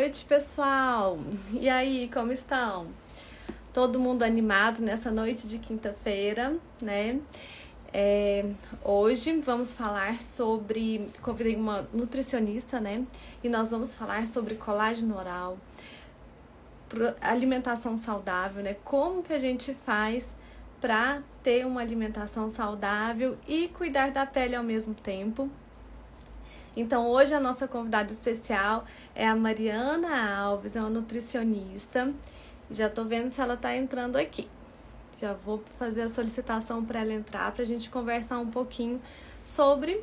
noite, pessoal. E aí, como estão? Todo mundo animado nessa noite de quinta-feira, né? É, hoje vamos falar sobre. Convidei uma nutricionista, né? E nós vamos falar sobre colágeno oral, alimentação saudável, né? Como que a gente faz para ter uma alimentação saudável e cuidar da pele ao mesmo tempo. Então, hoje a nossa convidada especial é a Mariana Alves, é uma nutricionista. Já tô vendo se ela tá entrando aqui. Já vou fazer a solicitação para ela entrar para a gente conversar um pouquinho sobre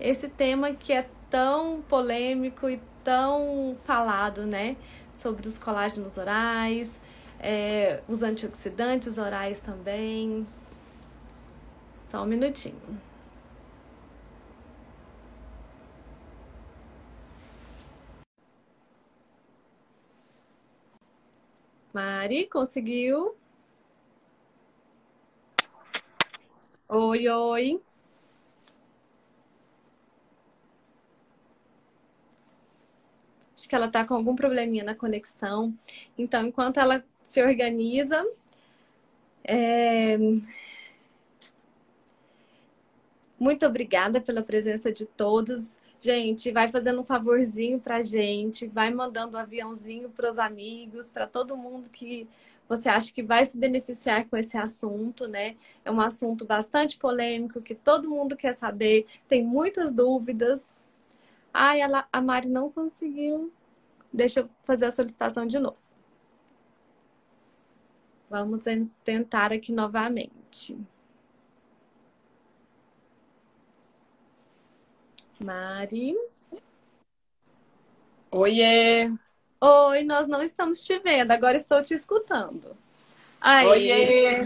esse tema que é tão polêmico e tão falado, né? Sobre os colágenos orais, é, os antioxidantes orais também. Só um minutinho. Mari, conseguiu? Oi, oi. Acho que ela tá com algum probleminha na conexão. Então, enquanto ela se organiza, é... muito obrigada pela presença de todos. Gente, vai fazendo um favorzinho pra gente, vai mandando um aviãozinho para os amigos, para todo mundo que você acha que vai se beneficiar com esse assunto, né? É um assunto bastante polêmico, que todo mundo quer saber, tem muitas dúvidas. Ai, ela, a Mari não conseguiu. Deixa eu fazer a solicitação de novo. Vamos tentar aqui novamente. Mari. Oiê! Oi, nós não estamos te vendo, agora estou te escutando. Aí. Oiê!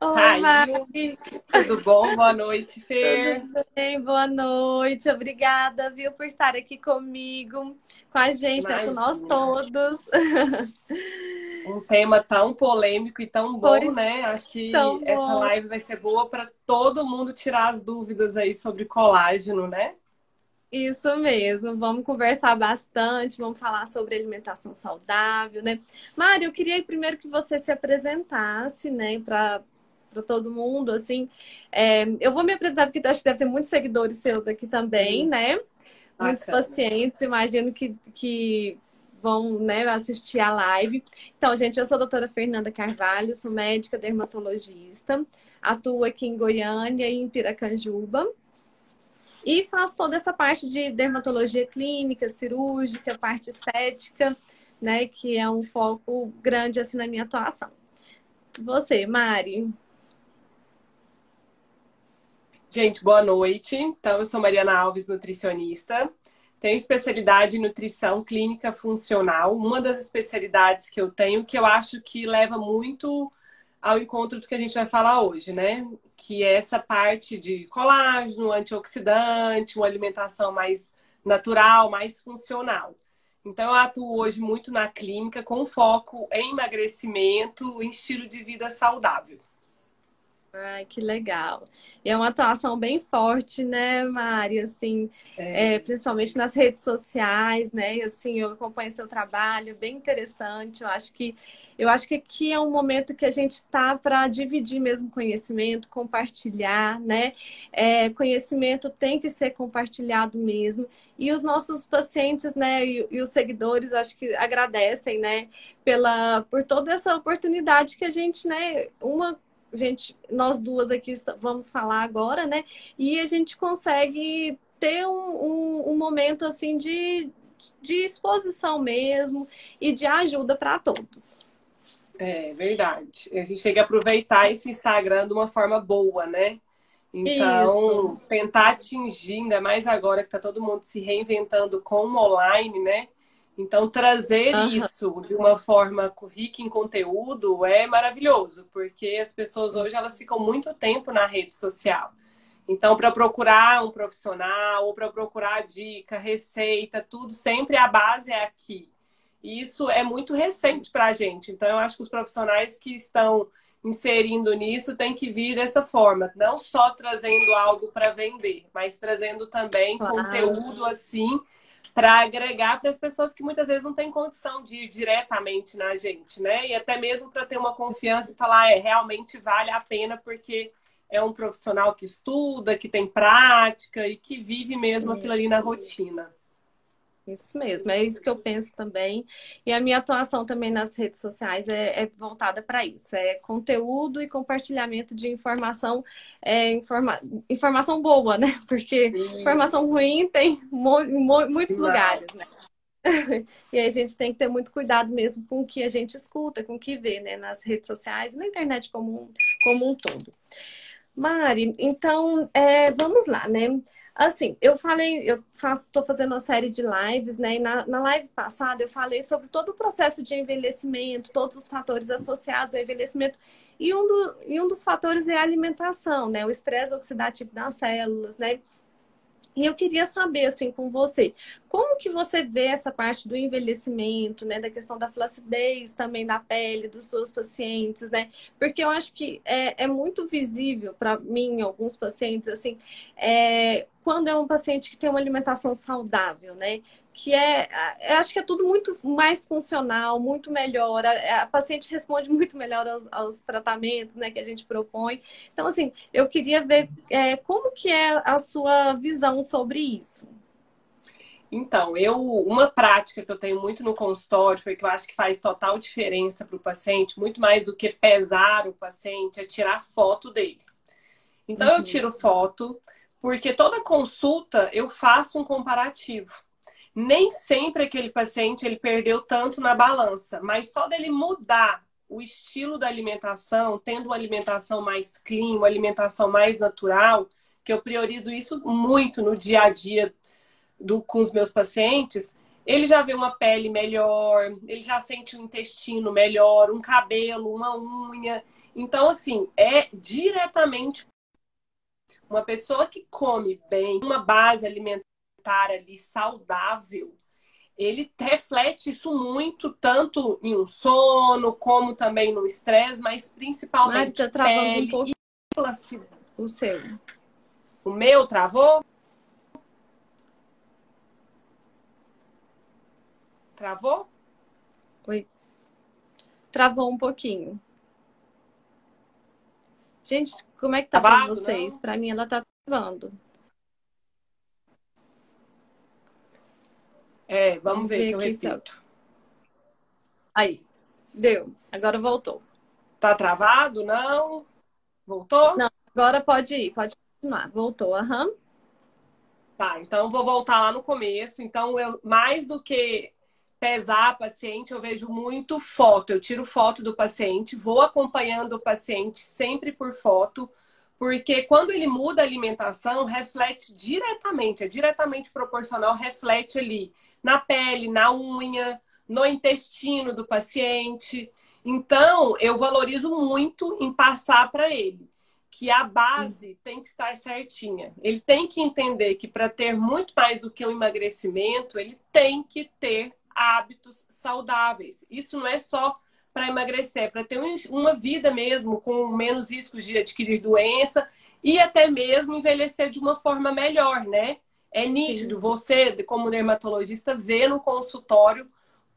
Oi, Saiu. Mari. Tudo bom? Boa noite, Fer. Tudo bem, boa noite. Obrigada, viu, por estar aqui comigo, com a gente, né, com nós todos. Um tema tão polêmico e tão bom, né? Acho que essa live vai ser boa para todo mundo tirar as dúvidas aí sobre colágeno, né? Isso mesmo, vamos conversar bastante, vamos falar sobre alimentação saudável, né? Mário, eu queria primeiro que você se apresentasse, né, para para todo mundo, assim. É, eu vou me apresentar porque acho que deve ter muitos seguidores seus aqui também, Isso. né? Muitos pacientes, imagino que, que vão né, assistir a live. Então, gente, eu sou a doutora Fernanda Carvalho, sou médica dermatologista, atuo aqui em Goiânia e em Piracanjuba. E faço toda essa parte de dermatologia clínica, cirúrgica, parte estética, né, que é um foco grande assim na minha atuação. Você, Mari. Gente, boa noite. Então, eu sou Mariana Alves, nutricionista. Tenho especialidade em nutrição clínica funcional. Uma das especialidades que eu tenho, que eu acho que leva muito ao encontro do que a gente vai falar hoje, né? Que é essa parte de colágeno, antioxidante, uma alimentação mais natural, mais funcional. Então, eu atuo hoje muito na clínica com foco em emagrecimento, em estilo de vida saudável. Ai, que legal. E é uma atuação bem forte, né, Mari? Assim, é. É, principalmente nas redes sociais, né? E, assim, eu acompanho seu trabalho, bem interessante. Eu acho que eu acho que aqui é um momento que a gente está para dividir mesmo conhecimento, compartilhar, né? É, conhecimento tem que ser compartilhado mesmo. E os nossos pacientes, né, e, e os seguidores, acho que agradecem, né, pela por toda essa oportunidade que a gente, né, uma gente, nós duas aqui vamos falar agora, né? E a gente consegue ter um, um, um momento assim de, de exposição mesmo e de ajuda para todos. É verdade. A gente tem que aproveitar esse Instagram de uma forma boa, né? Então, Isso. tentar atingir, ainda mais agora que está todo mundo se reinventando com o online, né? Então, trazer uhum. isso de uma forma rica em conteúdo é maravilhoso, porque as pessoas hoje elas ficam muito tempo na rede social. Então, para procurar um profissional ou para procurar dica, receita, tudo, sempre a base é aqui. E isso é muito recente para a gente. Então, eu acho que os profissionais que estão inserindo nisso têm que vir dessa forma, não só trazendo algo para vender, mas trazendo também claro. conteúdo assim para agregar para as pessoas que muitas vezes não têm condição de ir diretamente na gente, né? E até mesmo para ter uma confiança e falar, é, realmente vale a pena porque é um profissional que estuda, que tem prática e que vive mesmo aquilo ali na rotina. Isso mesmo, é isso que eu penso também. E a minha atuação também nas redes sociais é, é voltada para isso: é conteúdo e compartilhamento de informação, é, informa informação boa, né? Porque isso. informação ruim tem em muitos lugares, né? e aí a gente tem que ter muito cuidado mesmo com o que a gente escuta, com o que vê, né? Nas redes sociais na internet como, como um todo. Mari, então, é, vamos lá, né? Assim, eu falei, eu faço, estou fazendo uma série de lives, né? E na, na live passada eu falei sobre todo o processo de envelhecimento, todos os fatores associados ao envelhecimento. E um, do, e um dos fatores é a alimentação, né? O estresse oxidativo das células, né? E eu queria saber, assim, com você, como que você vê essa parte do envelhecimento, né? Da questão da flacidez também da pele dos seus pacientes, né? Porque eu acho que é, é muito visível para mim, alguns pacientes, assim, é, quando é um paciente que tem uma alimentação saudável, né? Que é, eu acho que é tudo muito mais funcional, muito melhor. A, a paciente responde muito melhor aos, aos, tratamentos, né, que a gente propõe. Então, assim, eu queria ver é, como que é a sua visão sobre isso. Então, eu uma prática que eu tenho muito no consultório, foi que eu acho que faz total diferença para o paciente, muito mais do que pesar o paciente, é tirar foto dele. Então, uhum. eu tiro foto, porque toda consulta eu faço um comparativo nem sempre aquele paciente ele perdeu tanto na balança, mas só dele mudar o estilo da alimentação, tendo uma alimentação mais clean, uma alimentação mais natural, que eu priorizo isso muito no dia a dia do, com os meus pacientes, ele já vê uma pele melhor, ele já sente um intestino melhor, um cabelo, uma unha. Então, assim, é diretamente uma pessoa que come bem, uma base alimentar alimentar ali saudável, ele reflete isso muito, tanto em um sono, como também no estresse, mas principalmente Mari, tá pele um pouco o seu. O meu travou? Travou? Oi. Travou um pouquinho. Gente, como é que tá para vocês? Para mim ela tá travando. É, vamos, vamos ver, ver que eu repito. Aí, deu. Agora voltou. Tá travado? Não? Voltou? Não, agora pode ir, pode continuar. Voltou, aham. Uhum. Tá, então vou voltar lá no começo. Então, eu mais do que pesar a paciente, eu vejo muito foto. Eu tiro foto do paciente, vou acompanhando o paciente sempre por foto, porque quando ele muda a alimentação, reflete diretamente, é diretamente proporcional, reflete ali na pele, na unha, no intestino do paciente. Então, eu valorizo muito em passar para ele que a base tem que estar certinha. Ele tem que entender que para ter muito mais do que um emagrecimento, ele tem que ter hábitos saudáveis. Isso não é só para emagrecer, é para ter uma vida mesmo com menos riscos de adquirir doença e até mesmo envelhecer de uma forma melhor, né? É nítido, Sim. você, como dermatologista, vê no consultório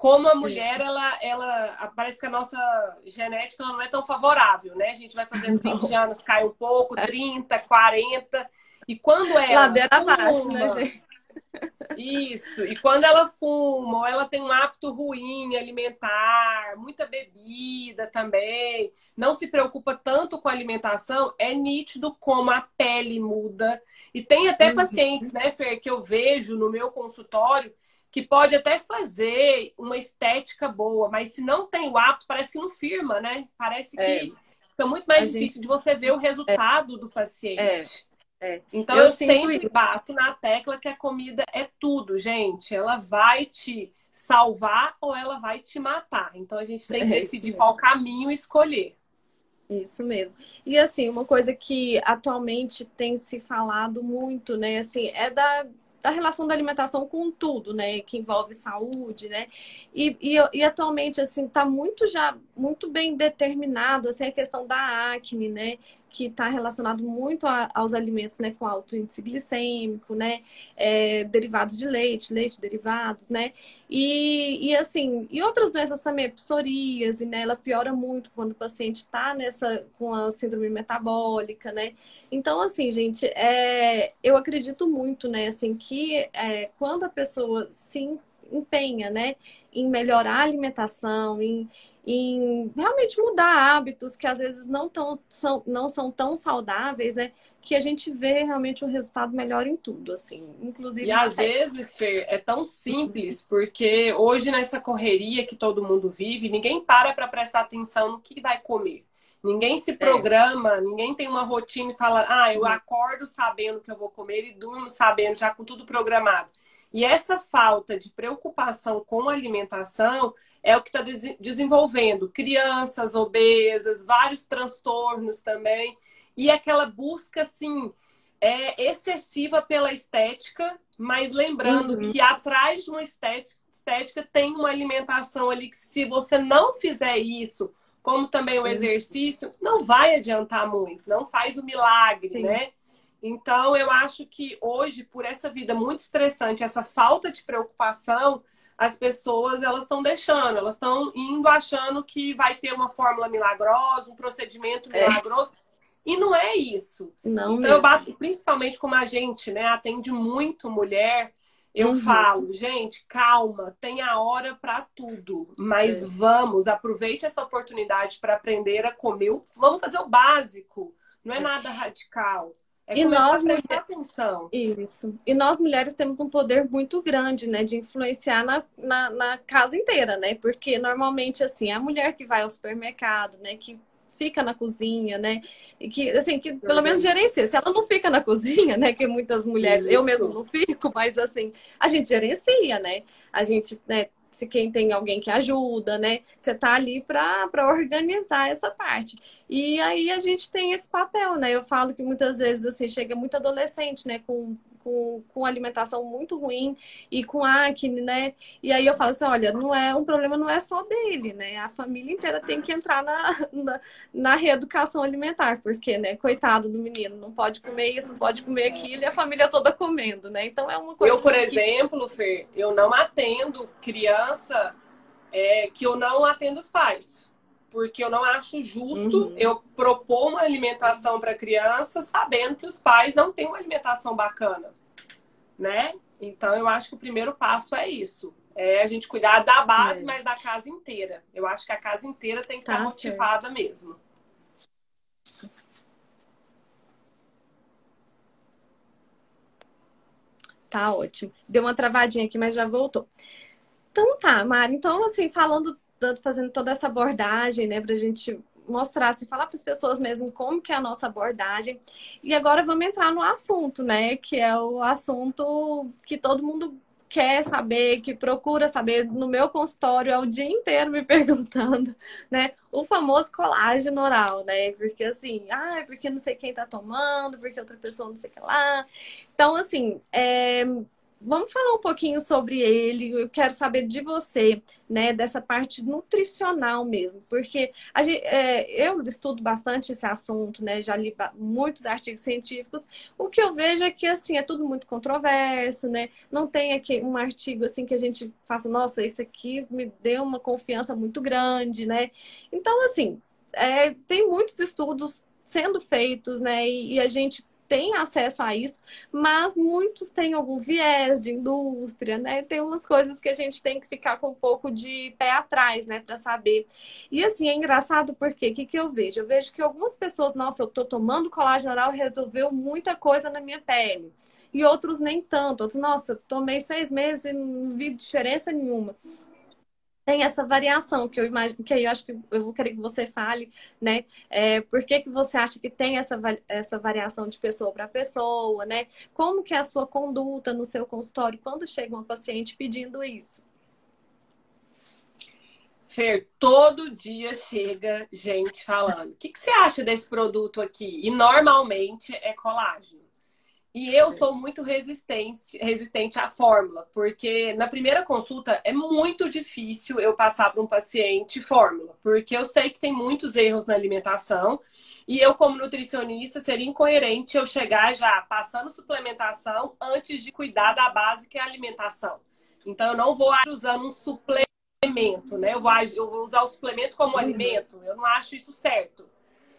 como a mulher, ela, ela parece que a nossa genética não é tão favorável, né? A gente vai fazendo 20 não. anos, cai um pouco, 30, é. 40. E quando ela. Ladeira abaixo, né, gente? Isso. E quando ela fuma, ou ela tem um hábito ruim alimentar, muita bebida também, não se preocupa tanto com a alimentação, é nítido como a pele muda. E tem até uhum. pacientes, né, Fer, que eu vejo no meu consultório que pode até fazer uma estética boa, mas se não tem o hábito, parece que não firma, né? Parece que é. fica muito mais a difícil gente... de você ver o resultado é. do paciente. É. É. Então eu, eu sempre isso. bato na tecla que a comida é tudo, gente. Ela vai te salvar ou ela vai te matar. Então a gente tem que é decidir qual caminho escolher. Isso mesmo. E assim, uma coisa que atualmente tem se falado muito, né, assim, é da da relação da alimentação com tudo, né? Que envolve saúde, né? E, e, e atualmente, assim, está muito já, muito bem determinado, assim, a questão da acne, né? Que está relacionado muito a, aos alimentos, né, com alto índice glicêmico, né, é, derivados de leite, leite derivados, né, e, e assim, e outras doenças também, psoríase, né, ela piora muito quando o paciente está nessa, com a síndrome metabólica, né, então, assim, gente, é, eu acredito muito, né, assim, que é, quando a pessoa se empenha, né, em melhorar a alimentação, em, em realmente mudar hábitos que às vezes não, tão, são, não são tão saudáveis, né? Que a gente vê realmente um resultado melhor em tudo, assim, inclusive. E às vezes, Fer, é tão simples, porque hoje nessa correria que todo mundo vive, ninguém para para prestar atenção no que vai comer. Ninguém se é. programa, é. ninguém tem uma rotina e fala, ah, eu uhum. acordo sabendo que eu vou comer e durmo sabendo, já com tudo programado. E essa falta de preocupação com a alimentação é o que está des desenvolvendo crianças obesas, vários transtornos também, e aquela busca, assim, é, excessiva pela estética, mas lembrando uhum. que atrás de uma estética, estética tem uma alimentação ali que, se você não fizer isso como também o exercício, não vai adiantar muito, não faz o milagre, Sim. né? Então, eu acho que hoje, por essa vida muito estressante, essa falta de preocupação, as pessoas elas estão deixando, elas estão indo achando que vai ter uma fórmula milagrosa, um procedimento é. milagroso. É. E não é isso. Não então, mesmo. eu bato, principalmente como a gente, né, atende muito mulher eu uhum. falo, gente, calma, tem a hora para tudo, mas é. vamos, aproveite essa oportunidade para aprender a comer. Vamos fazer o básico, não é, é. nada radical. É e nós prestar atenção. Isso. E nós mulheres temos um poder muito grande, né, de influenciar na, na, na casa inteira, né? Porque normalmente assim, a mulher que vai ao supermercado, né, que fica na cozinha, né? E que, assim, que pelo menos gerencia. Se ela não fica na cozinha, né? Que muitas mulheres, Isso. eu mesmo não fico, mas assim, a gente gerencia, né? A gente, né? Se quem tem alguém que ajuda, né? Você tá ali para organizar essa parte. E aí a gente tem esse papel, né? Eu falo que muitas vezes, assim, chega muito adolescente, né? Com com, com alimentação muito ruim e com acne, né? E aí eu falo assim, olha, não é um problema não é só dele, né? A família inteira tem que entrar na, na, na reeducação alimentar, porque, né, coitado do menino, não pode comer isso, não pode comer aquilo e a família toda comendo, né? Então é uma coisa. Eu, por exemplo, Fer, eu não atendo criança é, que eu não atendo os pais porque eu não acho justo uhum. eu propor uma alimentação para criança sabendo que os pais não têm uma alimentação bacana, né? Então eu acho que o primeiro passo é isso. É a gente cuidar da base, é. mas da casa inteira. Eu acho que a casa inteira tem que tá estar motivada certo. mesmo. Tá ótimo. Deu uma travadinha aqui, mas já voltou. Então tá, Mari. Então, assim, falando fazendo toda essa abordagem, né, para a gente mostrar, assim, falar para as pessoas mesmo como que é a nossa abordagem. E agora vamos entrar no assunto, né, que é o assunto que todo mundo quer saber, que procura saber no meu consultório é o dia inteiro me perguntando, né? O famoso colágeno oral, né? Porque assim, ah, é porque não sei quem tá tomando, porque outra pessoa não sei o que lá. Então, assim, é, vamos falar um pouquinho sobre ele. Eu quero saber de você, né, dessa parte nutricional mesmo, porque gente, é, eu estudo bastante esse assunto, né, já li muitos artigos científicos. O que eu vejo é que assim é tudo muito controverso, né? Não tem aqui um artigo assim que a gente faça, nossa, isso aqui me deu uma confiança muito grande, né? Então assim, é, tem muitos estudos sendo feitos, né? E, e a gente têm acesso a isso, mas muitos têm algum viés de indústria, né? Tem umas coisas que a gente tem que ficar com um pouco de pé atrás, né, para saber. E assim, é engraçado porque o que, que eu vejo? Eu vejo que algumas pessoas, nossa, eu tô tomando colágeno oral e resolveu muita coisa na minha pele. E outros nem tanto. Outros, nossa, tomei seis meses e não vi diferença nenhuma tem essa variação que eu imagino que eu acho que eu vou querer que você fale, né? É, por que, que você acha que tem essa, essa variação de pessoa para pessoa, né? Como que é a sua conduta no seu consultório quando chega uma paciente pedindo isso? Fer, todo dia chega gente falando: o que, que você acha desse produto aqui? E normalmente é colágeno. E eu sou muito resistente, resistente à fórmula, porque na primeira consulta é muito difícil eu passar para um paciente fórmula, porque eu sei que tem muitos erros na alimentação e eu, como nutricionista, seria incoerente eu chegar já passando suplementação antes de cuidar da base que é a alimentação. Então, eu não vou usando um suplemento, né? Eu vou, eu vou usar o suplemento como uhum. alimento. Eu não acho isso certo.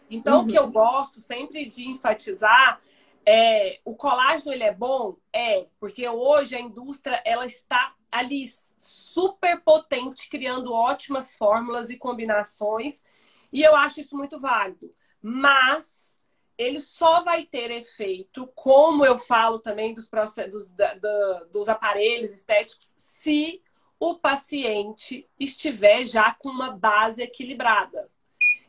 Então, uhum. o que eu uhum. gosto sempre de enfatizar é o colágeno ele é bom? É, porque hoje a indústria ela está ali super potente, criando ótimas fórmulas e combinações, e eu acho isso muito válido. Mas ele só vai ter efeito, como eu falo também dos, processos, da, da, dos aparelhos estéticos, se o paciente estiver já com uma base equilibrada.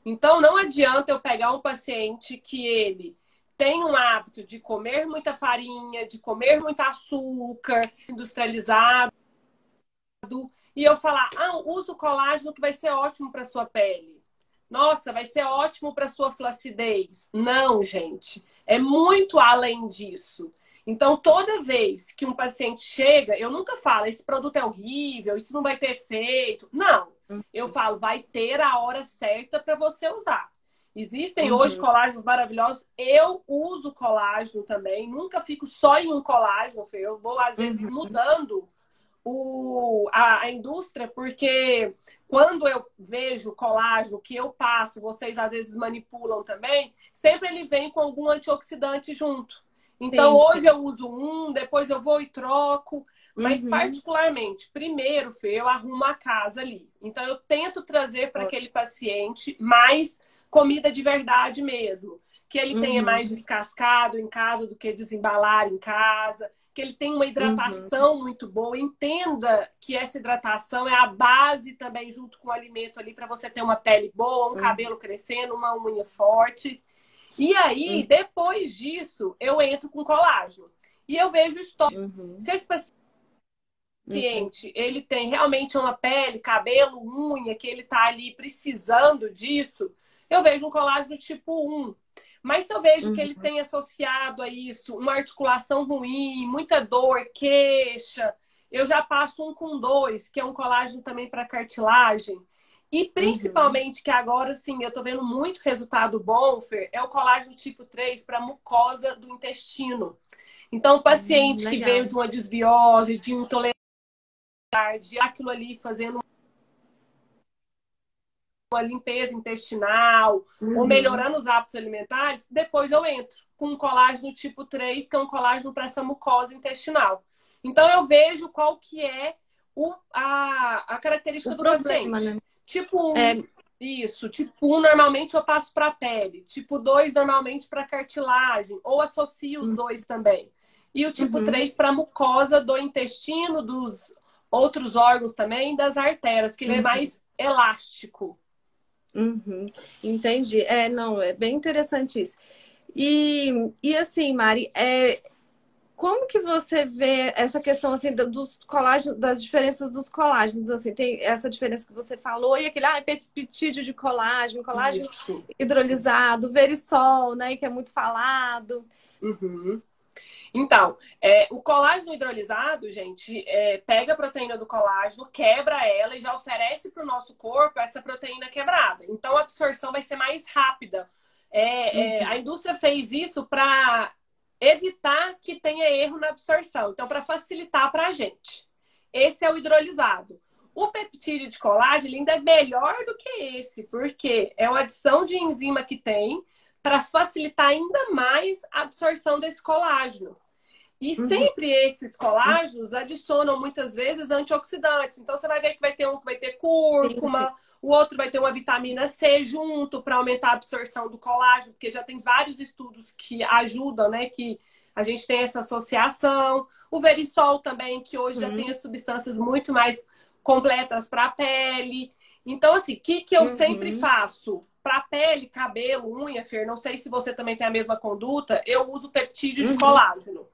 Então, não adianta eu pegar um paciente que ele tem um hábito de comer muita farinha, de comer muito açúcar industrializado, e eu falar, ah, usa o colágeno que vai ser ótimo para sua pele. Nossa, vai ser ótimo para sua flacidez. Não, gente, é muito além disso. Então, toda vez que um paciente chega, eu nunca falo, esse produto é horrível, isso não vai ter efeito. Não. Eu falo, vai ter a hora certa para você usar. Existem uhum. hoje colágenos maravilhosos. Eu uso colágeno também. Nunca fico só em um colágeno, Fê. Eu vou, às vezes, uhum. mudando o, a, a, indústria, porque quando eu vejo colágeno que eu passo, vocês às vezes manipulam também, sempre ele vem com algum antioxidante junto. Então, sim, hoje eu uso um, depois eu vou e troco. Mas, uhum. particularmente, primeiro, Fê, eu arrumo a casa ali. Então, eu tento trazer para aquele paciente mais comida de verdade mesmo. Que ele uhum. tenha mais descascado em casa do que desembalar em casa. Que ele tenha uma hidratação uhum. muito boa. Entenda que essa hidratação é a base também, junto com o alimento ali, para você ter uma pele boa, um uhum. cabelo crescendo, uma unha forte. E aí, uhum. depois disso, eu entro com colágeno. E eu vejo o estoque. Uhum. Se esse paciente paciente, uhum. ele tem realmente uma pele, cabelo, unha, que ele tá ali precisando disso, eu vejo um colágeno tipo 1. Mas se eu vejo uhum. que ele uhum. tem associado a isso uma articulação ruim, muita dor, queixa, eu já passo um com dois, que é um colágeno também para cartilagem. E uhum. principalmente, uhum. que agora sim eu tô vendo muito resultado bom, Fer, é o colágeno tipo 3 para mucosa do intestino. Então, o paciente hum, que veio de uma desbiose, de intolerância, de aquilo ali fazendo uma limpeza intestinal uhum. ou melhorando os hábitos alimentares, depois eu entro com um colágeno tipo 3, que é um colágeno para essa mucosa intestinal. Então eu vejo qual que é o, a, a característica o do problema, paciente. Né? Tipo 1, é... isso. Tipo 1, normalmente eu passo para a pele. Tipo 2, normalmente para cartilagem. Ou associo os uhum. dois também. E o tipo uhum. 3 para mucosa do intestino, dos outros órgãos também, das artérias, que ele é uhum. é mais elástico. Uhum. Entendi. É, não, é bem interessante isso. E, e assim, Mari, é, como que você vê essa questão assim dos colágenos, das diferenças dos colágenos? Assim, tem essa diferença que você falou e aquele ah, peptídeo de colágeno, colágeno Isso. hidrolisado, verisol, né, que é muito falado. Uhum. Então, é, o colágeno hidrolisado, gente, é, pega a proteína do colágeno, quebra ela e já oferece para o nosso corpo essa proteína quebrada. Então, a absorção vai ser mais rápida. É, é uhum. a indústria fez isso para evitar que tenha erro na absorção. Então, para facilitar para a gente. Esse é o hidrolisado. O peptídeo de colágeno ainda é melhor do que esse, porque é uma adição de enzima que tem para facilitar ainda mais a absorção desse colágeno. E uhum. sempre esses colágenos adicionam muitas vezes antioxidantes. Então você vai ver que vai ter um que vai ter cúrcuma, sim, sim. o outro vai ter uma vitamina C junto para aumentar a absorção do colágeno, porque já tem vários estudos que ajudam, né? Que a gente tem essa associação. O verisol também, que hoje uhum. já tem as substâncias muito mais completas para a pele. Então, assim, o que, que eu uhum. sempre faço? Para pele, cabelo, unha, Fer, não sei se você também tem a mesma conduta, eu uso peptídeo de uhum. colágeno.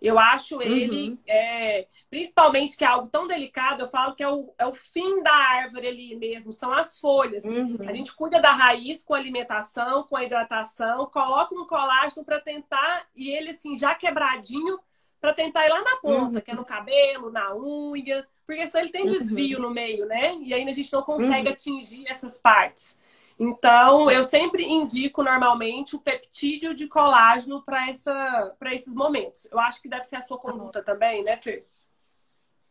Eu acho ele, uhum. é, principalmente que é algo tão delicado, eu falo que é o, é o fim da árvore ali mesmo, são as folhas. Uhum. A gente cuida da raiz com a alimentação, com a hidratação, coloca um colágeno para tentar, e ele assim, já quebradinho, para tentar ir lá na ponta, uhum. que é no cabelo, na unha, porque senão ele tem uhum. desvio no meio, né? E ainda a gente não consegue uhum. atingir essas partes. Então, eu sempre indico normalmente o peptídeo de colágeno para esses momentos. Eu acho que deve ser a sua conduta também, né, Fer?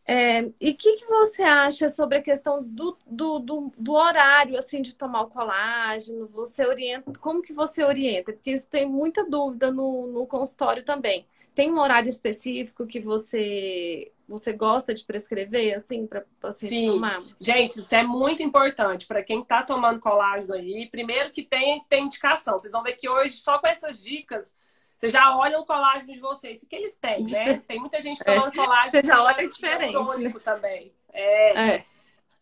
É, e o que, que, você acha sobre a questão do, do, do, do, horário assim de tomar o colágeno? Você orienta, como que você orienta? Porque isso tem muita dúvida no, no consultório também. Tem um horário específico que você você gosta de prescrever, assim, para paciente Sim. tomar? Gente, isso é muito importante para quem está tomando colágeno aí. Primeiro que tem, tem indicação. Vocês vão ver que hoje, só com essas dicas, vocês já olham o colágeno de vocês. O que eles têm, né? Tem muita gente tomando é. colágeno. Você já olha diferente. Né? também. É. é.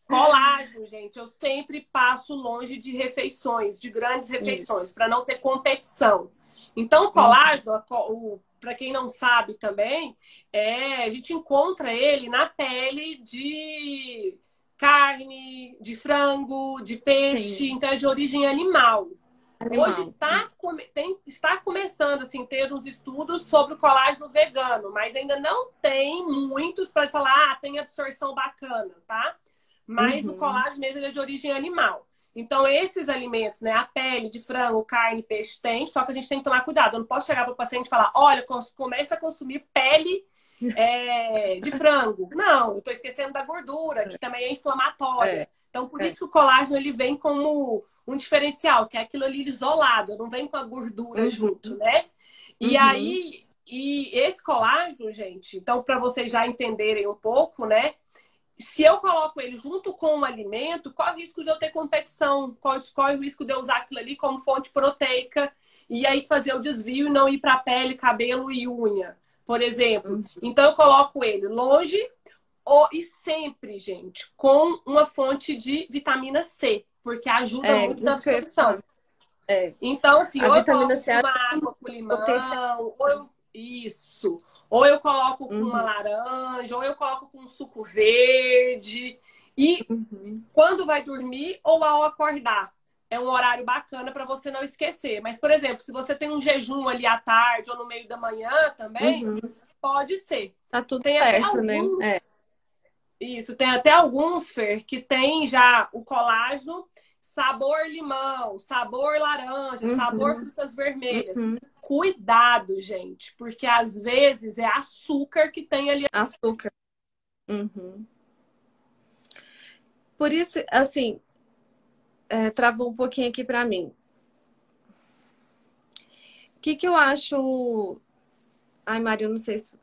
Colágeno, gente, eu sempre passo longe de refeições, de grandes refeições, para não ter competição. Então, o colágeno, o para quem não sabe também, é, a gente encontra ele na pele de carne, de frango, de peixe, Sim. então é de origem animal. animal. Hoje tá, tem, está começando assim, ter uns estudos sobre o colágeno vegano, mas ainda não tem muitos para falar, ah, tem absorção bacana, tá? Mas uhum. o colágeno mesmo é de origem animal. Então, esses alimentos, né? A pele de frango, carne, peixe tem, só que a gente tem que tomar cuidado. Eu não posso chegar para o paciente e falar: olha, começa a consumir pele é, de frango. Não, eu estou esquecendo da gordura, que também é inflamatória. É. Então, por é. isso que o colágeno ele vem como um diferencial, que é aquilo ali isolado, não vem com a gordura uhum. junto, né? E uhum. aí, e esse colágeno, gente, então, para vocês já entenderem um pouco, né? Se eu coloco ele junto com o alimento, qual é o risco de eu ter competição? Qual, qual é o risco de eu usar aquilo ali como fonte proteica e aí fazer o desvio e não ir para pele, cabelo e unha, por exemplo? Uhum. Então eu coloco ele longe ou, e sempre, gente, com uma fonte de vitamina C, porque ajuda é, muito na absorção. É. Então, assim, a ou eu coloco C uma água com limão, ou eu... Isso. Ou eu coloco com uhum. uma laranja, ou eu coloco com um suco verde. E uhum. quando vai dormir ou ao acordar. É um horário bacana para você não esquecer. Mas, por exemplo, se você tem um jejum ali à tarde ou no meio da manhã também, uhum. pode ser. Tá tudo tem certo, né? alguns... né? É. Isso, tem até alguns, Fer, que tem já o colágeno sabor limão, sabor laranja, uhum. sabor frutas vermelhas. Uhum cuidado, gente, porque às vezes é açúcar que tem ali. Açúcar. Uhum. Por isso, assim, é, travou um pouquinho aqui para mim. O que, que eu acho. Ai, Maria, eu não sei se.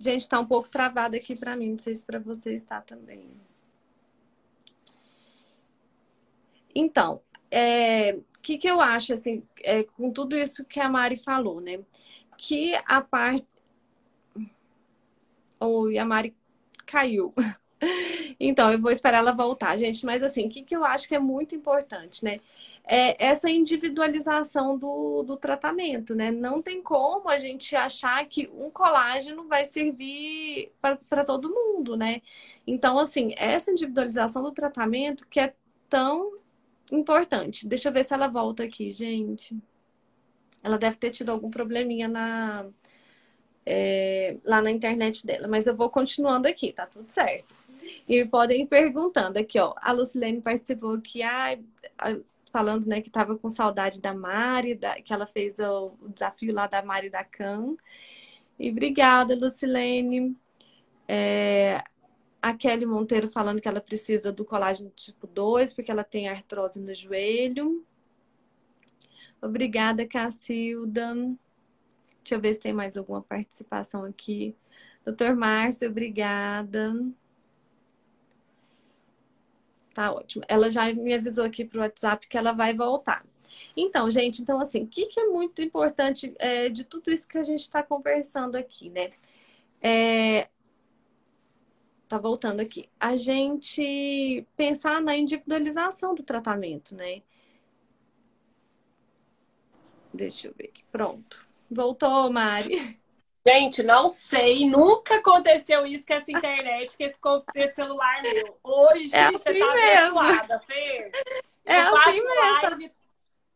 Gente, tá um pouco travado aqui para mim, não sei se para você está também. Então, é, que, que eu acho, assim, é, com tudo isso que a Mari falou, né? Que a parte. Oi, a Mari caiu. Então, eu vou esperar ela voltar, gente. Mas, assim, o que, que eu acho que é muito importante, né? É essa individualização do, do tratamento, né? Não tem como a gente achar que um colágeno vai servir para todo mundo, né? Então, assim, essa individualização do tratamento que é tão importante. Deixa eu ver se ela volta aqui, gente. Ela deve ter tido algum probleminha na, é, lá na internet dela, mas eu vou continuando aqui, tá tudo certo. E podem ir perguntando aqui, ó. A Lucilene participou aqui, ah, falando, né, que estava com saudade da Mari, da, que ela fez o, o, desafio lá da Mari da Can. E obrigada, Lucilene. É, a Kelly Monteiro falando que ela precisa do colágeno tipo 2, porque ela tem artrose no joelho. Obrigada, Cacilda. Deixa eu ver se tem mais alguma participação aqui. Doutor Márcio, obrigada. Tá ótimo. Ela já me avisou aqui pro WhatsApp que ela vai voltar. Então, gente, então assim, o que, que é muito importante é, de tudo isso que a gente está conversando aqui, né? É, tá voltando aqui. A gente pensar na individualização do tratamento, né? Deixa eu ver aqui. Pronto. Voltou, Mari. Gente, não sei, nunca aconteceu isso com essa internet, com esse, celular meu. Hoje é você assim tá mesmo. abençoada, Fê. É eu assim mesmo. Live...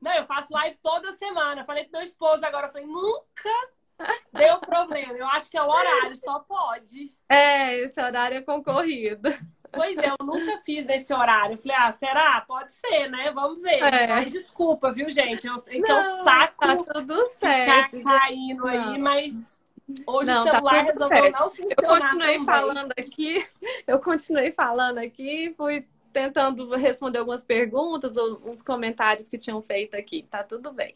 Não, eu faço live toda semana. Falei pro meu esposo agora, eu falei, nunca deu problema. Eu acho que é o horário, só pode. É, esse horário é concorrido. Pois é, eu nunca fiz nesse horário. Eu falei, ah, será? Pode ser, né? Vamos ver. É. Mas desculpa, viu, gente? Eu sei que é o saco tá tudo certo, caindo não. aí, mas Hoje não, o tá celular tá resolveu certo. não funcionar. Eu continuei falando aqui, eu continuei falando aqui, fui tentando responder algumas perguntas ou uns comentários que tinham feito aqui. Tá tudo bem.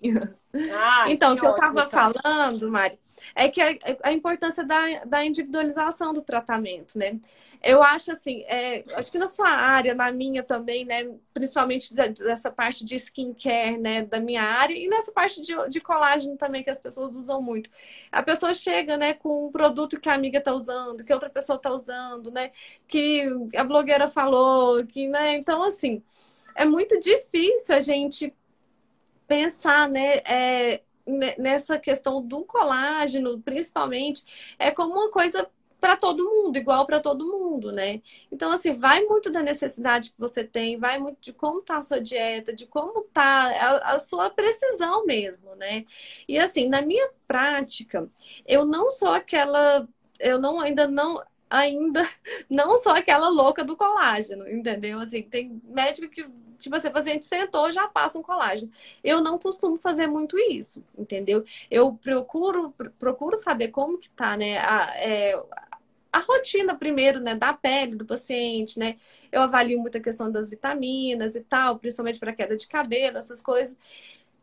Ah, então, o que eu estava então. falando, Mari, é que a, a importância da, da individualização do tratamento, né? Eu acho assim, é, acho que na sua área, na minha também, né? Principalmente dessa parte de skincare, né? Da minha área, e nessa parte de, de colágeno também, que as pessoas usam muito. A pessoa chega, né, com um produto que a amiga tá usando, que outra pessoa tá usando, né? Que a blogueira falou, que, né? Então, assim, é muito difícil a gente pensar, né? É, nessa questão do colágeno, principalmente, é como uma coisa para todo mundo, igual para todo mundo, né? Então, assim, vai muito da necessidade que você tem, vai muito de como tá a sua dieta, de como tá a, a sua precisão mesmo, né? E assim, na minha prática, eu não sou aquela, eu não ainda não ainda não sou aquela louca do colágeno, entendeu? Assim, tem médico que tipo assim, paciente sentou, já passa um colágeno. Eu não costumo fazer muito isso, entendeu? Eu procuro, procuro saber como que tá, né, a, é, a rotina primeiro, né, da pele do paciente, né? Eu avalio muito a questão das vitaminas e tal, principalmente para queda de cabelo, essas coisas.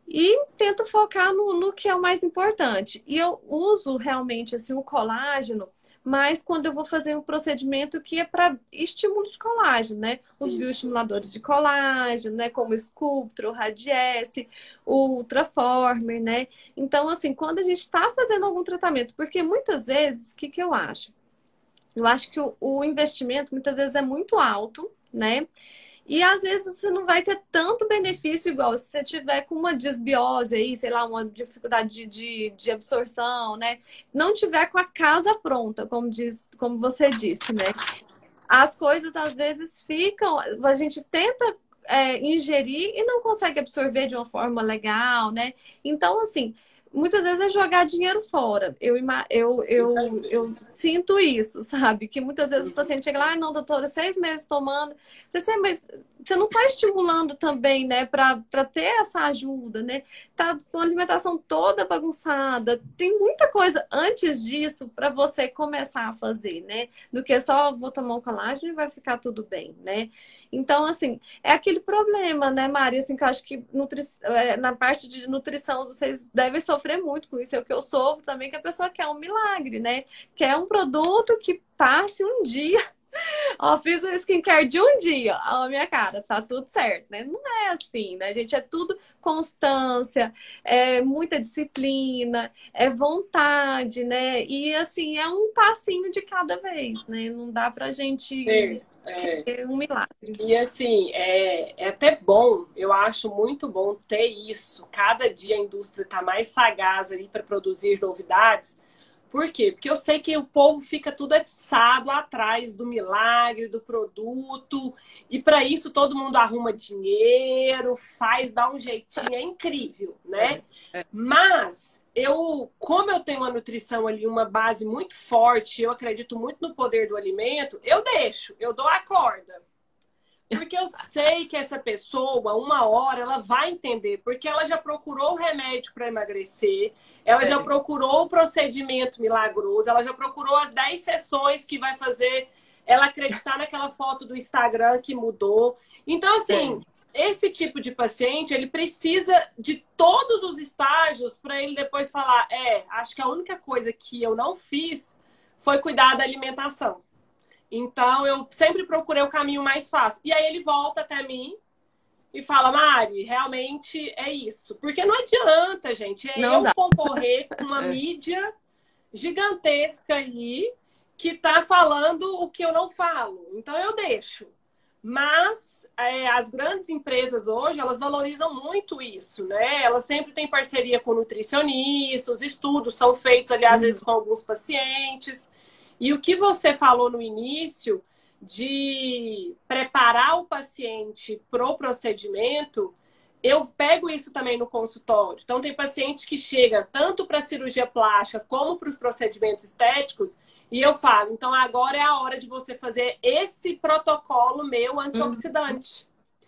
E tento focar no, no que é o mais importante. E eu uso realmente assim o colágeno, mas quando eu vou fazer um procedimento que é para estímulo de colágeno, né? Os Isso. bioestimuladores de colágeno, né? Como o Sculptra, o Radiesse, o Ultraformer, né? Então, assim, quando a gente está fazendo algum tratamento, porque muitas vezes, o que, que eu acho? Eu acho que o, o investimento muitas vezes é muito alto, né? E às vezes você não vai ter tanto benefício igual se você tiver com uma desbiose aí, sei lá, uma dificuldade de, de, de, absorção, né? Não tiver com a casa pronta, como, diz, como você disse, né? As coisas às vezes ficam, a gente tenta é, ingerir e não consegue absorver de uma forma legal, né? Então, assim, muitas vezes é jogar dinheiro fora. Eu, eu, eu, eu sinto isso, sabe? Que muitas vezes o paciente chega lá, ah, não, doutora, seis meses tomando. Eu assim, mas você não está estimulando também, né, para ter essa ajuda, né? Tá com a alimentação toda bagunçada. Tem muita coisa antes disso para você começar a fazer, né? Do que só vou tomar um colágeno e vai ficar tudo bem, né? Então, assim, é aquele problema, né, Maria? Assim, que eu acho que nutri... É, na parte de nutrição vocês devem sofrer muito com isso. É o que eu sofro também, que a pessoa quer um milagre, né? Quer um produto que passe um dia Ó, fiz o skincare de um dia. Ó, minha cara, tá tudo certo, né? Não é assim, né, gente? É tudo constância, é muita disciplina, é vontade, né? E assim, é um passinho de cada vez, né? Não dá pra gente é, é. um milagre. E assim, é, é até bom, eu acho muito bom ter isso. Cada dia a indústria tá mais sagaz ali para produzir novidades por quê? Porque eu sei que o povo fica tudo atiçado atrás do milagre, do produto, e para isso todo mundo arruma dinheiro, faz, dá um jeitinho, é incrível, né? É, é. Mas eu, como eu tenho uma nutrição ali, uma base muito forte, eu acredito muito no poder do alimento, eu deixo, eu dou a corda. Porque eu sei que essa pessoa, uma hora, ela vai entender. Porque ela já procurou o remédio para emagrecer, ela é. já procurou o procedimento milagroso, ela já procurou as 10 sessões que vai fazer ela acreditar naquela foto do Instagram que mudou. Então, assim. Esse tipo de paciente, ele precisa de todos os estágios para ele depois falar: é, acho que a única coisa que eu não fiz foi cuidar da alimentação. Então, eu sempre procurei o caminho mais fácil. E aí ele volta até mim e fala, Mari, realmente é isso. Porque não adianta, gente, é não eu dá. concorrer com uma é. mídia gigantesca aí que tá falando o que eu não falo. Então eu deixo. Mas é, as grandes empresas hoje, elas valorizam muito isso, né? Elas sempre têm parceria com nutricionistas, os estudos são feitos ali, às uhum. vezes, com alguns pacientes. E o que você falou no início de preparar o paciente para o procedimento, eu pego isso também no consultório. Então, tem paciente que chega tanto para cirurgia plástica como para os procedimentos estéticos, e eu falo, então agora é a hora de você fazer esse protocolo meu antioxidante.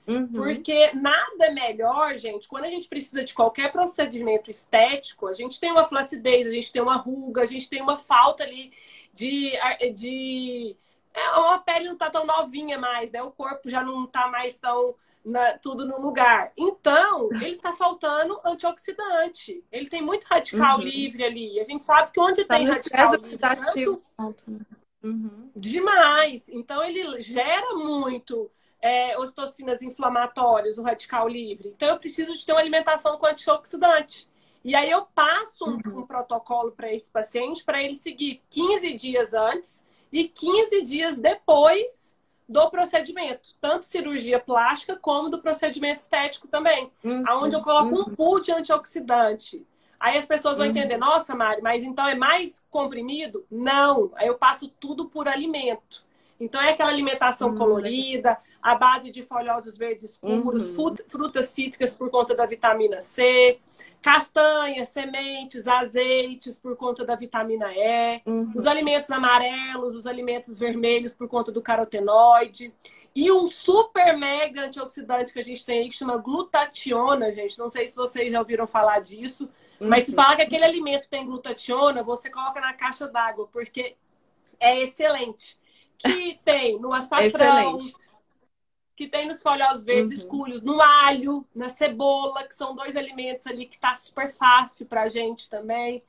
Uhum. Porque nada é melhor, gente, quando a gente precisa de qualquer procedimento estético, a gente tem uma flacidez, a gente tem uma ruga, a gente tem uma falta ali de. de é, a pele não tá tão novinha mais, né? O corpo já não tá mais tão na, tudo no lugar. Então, ele está faltando antioxidante. Ele tem muito radical uhum. livre ali. A gente sabe que onde tá tem radical oxidativo. Livre, uhum. demais. Então, ele gera muito é, ocitocinas inflamatórias, o radical livre. Então, eu preciso de ter uma alimentação com antioxidante. E aí, eu passo um, uhum. um protocolo para esse paciente para ele seguir 15 dias antes e 15 dias depois do procedimento, tanto cirurgia plástica como do procedimento estético também, uhum. aonde eu coloco uhum. um pool de antioxidante. Aí as pessoas vão uhum. entender, nossa, Mari, mas então é mais comprimido? Não, aí eu passo tudo por alimento. Então é aquela alimentação uhum. colorida, a base de folhosos verdes escuros, uhum. frutas cítricas por conta da vitamina C, castanhas, sementes, azeites por conta da vitamina E, uhum. os alimentos amarelos, os alimentos vermelhos por conta do carotenoide. E um super mega antioxidante que a gente tem aí que chama glutationa, gente. Não sei se vocês já ouviram falar disso, uhum. mas se fala que aquele alimento tem glutationa, você coloca na caixa d'água, porque é excelente. Que tem no açafrão, excelente que tem nos folhosos verdes uhum. escuros, no alho, na cebola, que são dois alimentos ali que tá super fácil pra gente também.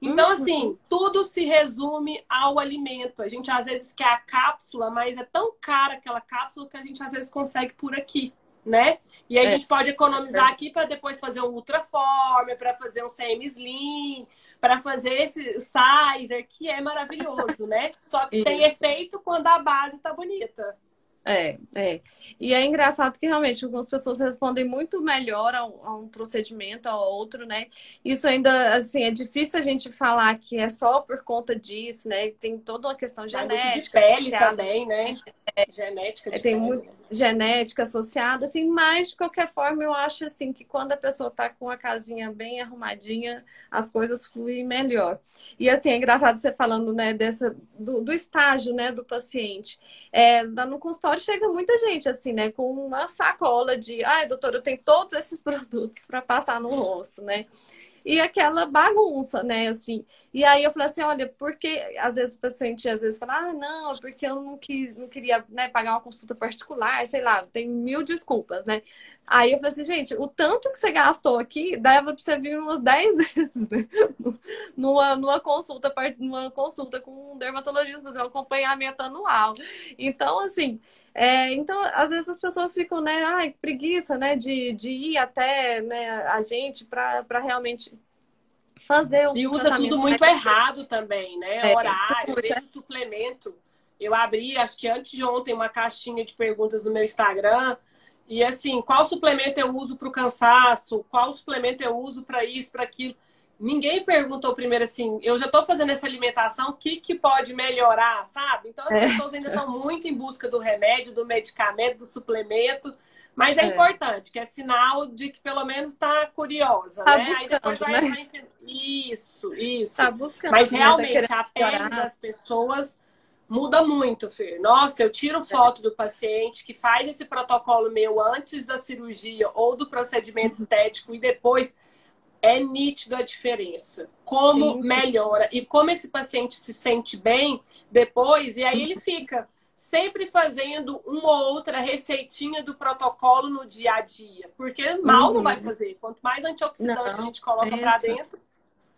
Então, uhum. assim, tudo se resume ao alimento. A gente às vezes quer a cápsula, mas é tão cara aquela cápsula que a gente às vezes consegue por aqui, né? E aí é. a gente pode economizar é. aqui para depois fazer um Ultraform, para fazer um CM Slim, para fazer esse Sizer, que é maravilhoso, né? Só que Isso. tem efeito quando a base tá bonita. É, é. E é engraçado que realmente algumas pessoas respondem muito melhor a um, a um, procedimento, a outro, né? Isso ainda, assim, é difícil a gente falar que é só por conta disso, né? Tem toda uma questão genética. De pele também, né? É, genética de é, tem pele. Muito, genética associada, assim, mas de qualquer forma eu acho assim que quando a pessoa está com a casinha bem arrumadinha, as coisas fluem melhor. E assim, é engraçado você falando, né, dessa, do, do estágio, né, do paciente. É, no consultório chega muita gente, assim, né, com uma sacola de, ai, doutor, eu tenho todos esses produtos para passar no rosto, né? e aquela bagunça, né, assim. E aí eu falei assim, olha, porque às vezes o paciente às vezes fala, ah, não, porque eu não quis, não queria, né, pagar uma consulta particular, sei lá, tem mil desculpas, né? Aí eu falei assim, gente, o tanto que você gastou aqui dava para você vir umas 10 vezes, né? numa, numa consulta, numa consulta com um dermatologista, fazer um acompanhamento anual. Então, assim, é, então, às vezes as pessoas ficam, né, ai, preguiça, né, de, de ir até né, a gente para realmente fazer o E usa tudo muito errado também, né? É, Horário, desde o suplemento. Eu abri, acho que antes de ontem, uma caixinha de perguntas no meu Instagram. E assim, qual suplemento eu uso para o cansaço? Qual suplemento eu uso para isso, para aquilo? Ninguém perguntou primeiro assim, eu já estou fazendo essa alimentação, o que, que pode melhorar, sabe? Então as é. pessoas ainda estão muito em busca do remédio, do medicamento, do suplemento. Mas é, é. importante, que é sinal de que pelo menos está curiosa, tá né? Buscando, Aí depois vai, né? vai Isso, isso. Tá buscando. Mas né? realmente tá a pele das pessoas muda muito, Fer. Nossa, eu tiro é. foto do paciente que faz esse protocolo meu antes da cirurgia ou do procedimento uhum. estético e depois é nítido a diferença. Como melhora e como esse paciente se sente bem depois, e aí ele fica sempre fazendo uma ou outra receitinha do protocolo no dia a dia. Porque mal uhum. não vai uhum. fazer. Quanto mais antioxidante não, a gente coloca para dentro,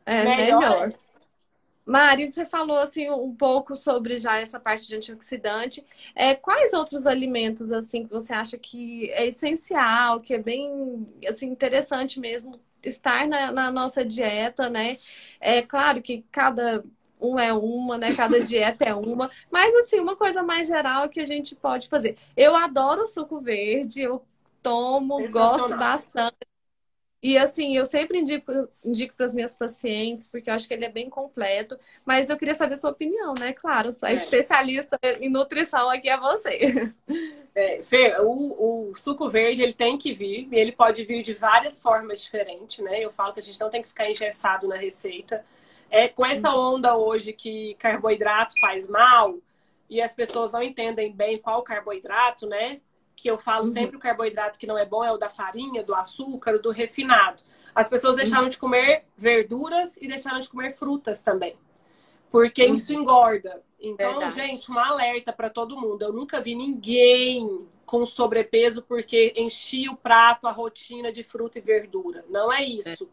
é melhor. melhor. Mari, você falou assim um pouco sobre já essa parte de antioxidante. É, quais outros alimentos assim que você acha que é essencial, que é bem assim interessante mesmo estar na, na nossa dieta, né? É claro que cada um é uma, né? Cada dieta é uma. Mas, assim, uma coisa mais geral que a gente pode fazer. Eu adoro o suco verde, eu tomo, gosto bastante. E assim, eu sempre indico, indico para as minhas pacientes, porque eu acho que ele é bem completo. Mas eu queria saber a sua opinião, né? Claro, sou é. especialista em nutrição aqui é você. É, Fê, o, o, suco verde ele tem que vir, e ele pode vir de várias formas diferentes, né? Eu falo que a gente não tem que ficar engessado na receita. É, com essa uhum. onda hoje que carboidrato faz mal, e as pessoas não entendem bem qual carboidrato, né? Que eu falo uhum. sempre o carboidrato que não é bom é o da farinha, do açúcar, do refinado. As pessoas deixaram uhum. de comer verduras e deixaram de comer frutas também. Porque uhum. isso engorda. Então, Verdade. gente, um alerta para todo mundo. Eu nunca vi ninguém com sobrepeso porque enchia o prato, a rotina de fruta e verdura. Não é isso.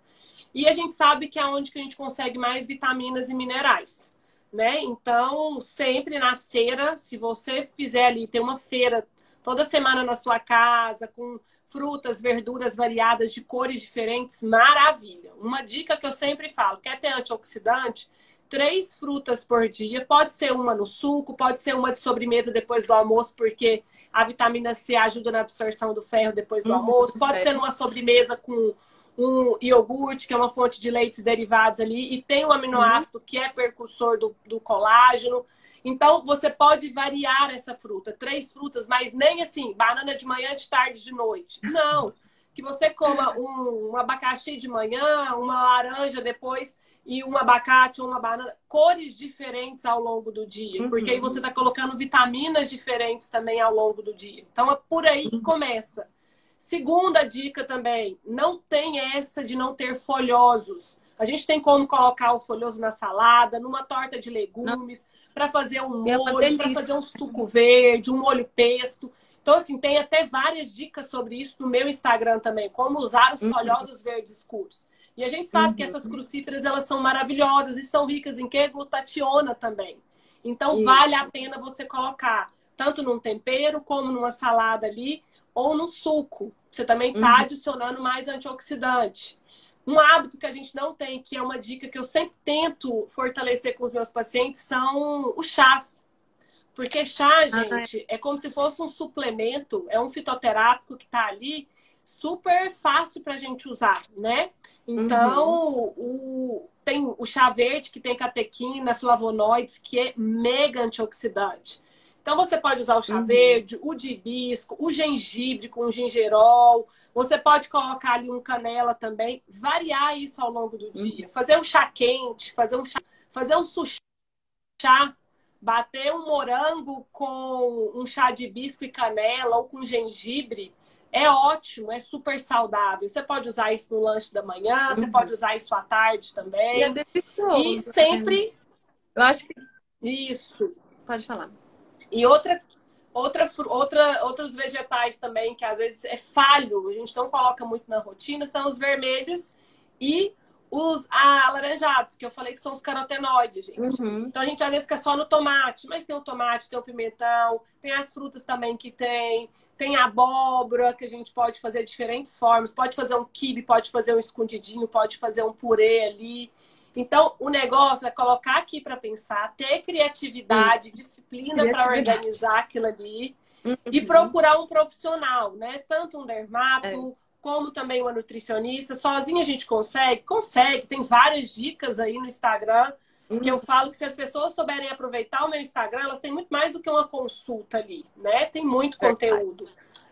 E a gente sabe que é onde que a gente consegue mais vitaminas e minerais. Né? Então, sempre na feira, se você fizer ali, tem uma feira toda semana na sua casa, com frutas, verduras variadas de cores diferentes, maravilha. Uma dica que eu sempre falo: quer ter antioxidante? Três frutas por dia, pode ser uma no suco, pode ser uma de sobremesa depois do almoço, porque a vitamina C ajuda na absorção do ferro depois do uhum, almoço, pode é. ser numa sobremesa com um iogurte, que é uma fonte de leites derivados ali, e tem o aminoácido, uhum. que é precursor do, do colágeno. Então, você pode variar essa fruta. Três frutas, mas nem assim, banana de manhã, de tarde, de noite. Não. Que você coma um, um abacaxi de manhã, uma laranja depois e um abacate ou uma banana, cores diferentes ao longo do dia, uhum. porque aí você está colocando vitaminas diferentes também ao longo do dia. Então é por aí que uhum. começa. Segunda dica também, não tem essa de não ter folhosos. A gente tem como colocar o folhoso na salada, numa torta de legumes, para fazer um é molho, para fazer um suco verde, um molho pesto. Então, assim, tem até várias dicas sobre isso no meu Instagram também, como usar os uhum. folhosos uhum. verdes escuros. E a gente sabe uhum. que essas crucíferas, elas são maravilhosas e são ricas em que? Glutationa também. Então, isso. vale a pena você colocar tanto num tempero como numa salada ali ou no suco. Você também está uhum. adicionando mais antioxidante. Um hábito que a gente não tem, que é uma dica que eu sempre tento fortalecer com os meus pacientes, são os chás. Porque chá, gente, é como se fosse um suplemento, é um fitoterápico que está ali, super fácil para a gente usar, né? Então, uhum. o, tem o chá verde, que tem catequina, flavonoides, que é mega antioxidante. Então você pode usar o chá uhum. verde, o de hibisco, o gengibre com gingerol. Você pode colocar ali um canela também, variar isso ao longo do dia. Uhum. Fazer um chá quente, fazer um chá, fazer um sushi, bater um morango com um chá de hibisco e canela ou com gengibre. É ótimo, é super saudável. Você pode usar isso no lanche da manhã, uhum. você pode usar isso à tarde também. E é delicioso. E sempre. Eu acho que. Isso. Pode falar. E outra, outra, outra, outros vegetais também, que às vezes é falho, a gente não coloca muito na rotina, são os vermelhos e os alaranjados, que eu falei que são os carotenoides, gente. Uhum. Então a gente às vezes quer só no tomate, mas tem o tomate, tem o pimentão, tem as frutas também que tem, tem a abóbora, que a gente pode fazer de diferentes formas, pode fazer um quibe, pode fazer um escondidinho, pode fazer um purê ali. Então, o negócio é colocar aqui para pensar, ter criatividade, Isso. disciplina para organizar aquilo ali uhum. e procurar um profissional, né? Tanto um dermato, é. como também uma nutricionista. Sozinha a gente consegue? Consegue. Tem várias dicas aí no Instagram uhum. que eu falo que se as pessoas souberem aproveitar o meu Instagram, elas têm muito mais do que uma consulta ali, né? Tem muito conteúdo.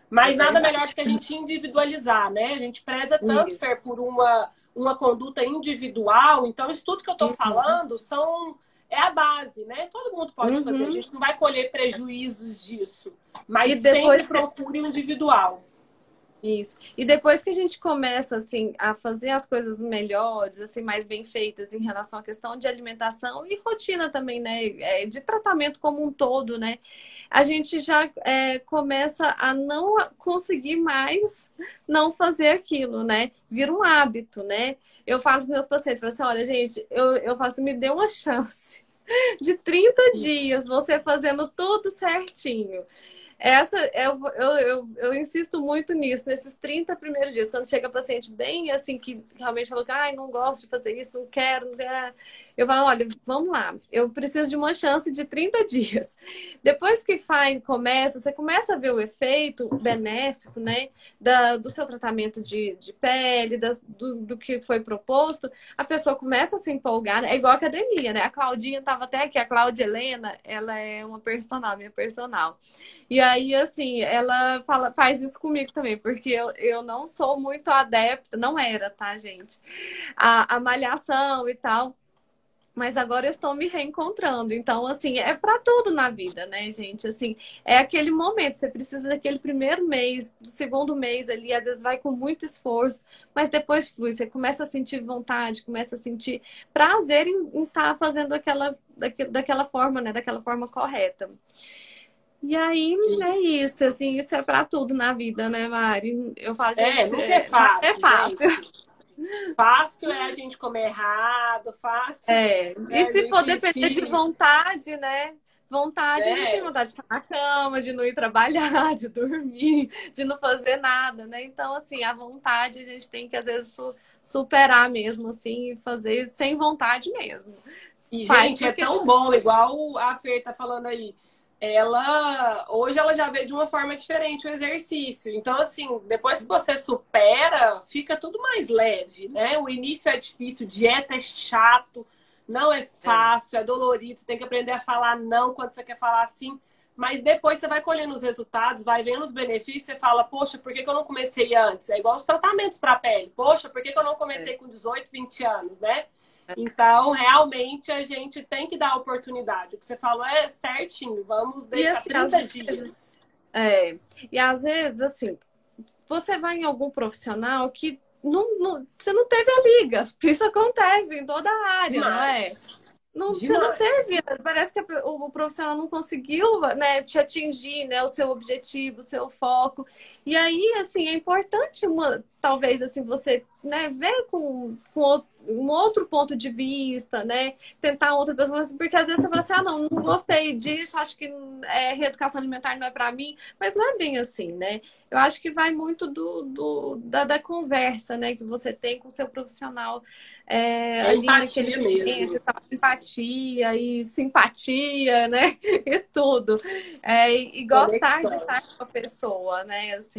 Mas é nada melhor do que a gente individualizar, né? A gente preza tanto, Fer, por uma uma conduta individual. Então, isso tudo que eu estou uhum. falando são é a base, né? Todo mundo pode uhum. fazer. A gente não vai colher prejuízos disso, mas e depois sempre procure o individual. Isso. E depois que a gente começa assim a fazer as coisas melhores, assim mais bem feitas em relação à questão de alimentação e rotina também, né, é, de tratamento como um todo, né, a gente já é, começa a não conseguir mais não fazer aquilo, né? Vira um hábito, né? Eu falo para meus pacientes, assim, olha, gente, eu, eu faço, me dê uma chance de 30 dias, você fazendo tudo certinho. Essa eu, eu, eu, eu, insisto muito nisso, nesses 30 primeiros dias, quando chega paciente bem assim, que realmente fala que ai, não gosto de fazer isso, não quero, não quero. Eu falo, olha, vamos lá, eu preciso de uma chance de 30 dias. Depois que faz, começa, você começa a ver o efeito benéfico, né, da, do seu tratamento de, de pele, das, do, do que foi proposto, a pessoa começa a se empolgar, né? é igual a academia, né? A Claudinha estava até aqui, a Cláudia Helena, ela é uma personal, minha personal. E aí, assim, ela fala, faz isso comigo também, porque eu, eu não sou muito adepta, não era, tá, gente? A, a malhação e tal mas agora eu estou me reencontrando. Então, assim, é para tudo na vida, né, gente? Assim, é aquele momento, você precisa daquele primeiro mês, do segundo mês ali, às vezes vai com muito esforço, mas depois flui, você começa a sentir vontade, começa a sentir prazer em estar tá fazendo aquela, daquela forma, né, daquela forma correta. E aí é isso, assim, isso é para tudo na vida, né, Mari? Eu falo, é, gente, é, nunca é fácil. É fácil. Gente. Fácil é a gente comer errado, fácil. É. é e se for depender de vontade, né? Vontade, é. a gente tem vontade de ficar na cama, de não ir trabalhar, de dormir, de não fazer nada, né? Então, assim, a vontade a gente tem que, às vezes, superar mesmo, assim, e fazer sem vontade mesmo. E, Faz gente, é tão bom, igual a Fer tá falando aí ela hoje ela já vê de uma forma diferente o exercício. Então, assim, depois que você supera, fica tudo mais leve, né? O início é difícil, dieta é chato, não é fácil, é, dolorido, você tem que aprender a falar não quando você quer falar sim. Mas depois você vai colhendo os resultados, vai vendo os benefícios, você fala, poxa, por que, que eu não comecei antes? É igual os tratamentos para pele. Poxa, por que, que eu não comecei é. com 18, 20 anos, né? Então, realmente, a gente tem que dar oportunidade. O que você falou é certinho, vamos deixar e, assim, 30 dias. Vezes, é, e às vezes, assim, você vai em algum profissional que não, não, você não teve a liga. Isso acontece em toda a área, Mas... não é? Não, você não teve, parece que o profissional não conseguiu né, te atingir, né, o seu objetivo, o seu foco. E aí, assim, é importante, uma, talvez, assim, você né, ver com, com um outro ponto de vista, né? Tentar outra pessoa, porque às vezes você fala assim, ah, não, não gostei disso, acho que é, reeducação alimentar não é para mim, mas não é bem assim, né? Eu acho que vai muito do, do da, da, conversa, né, que você tem com o seu profissional é, é ali naquele momento, tá, empatia e simpatia, né? E tudo. É, e, e gostar de estar com a pessoa, né? Assim,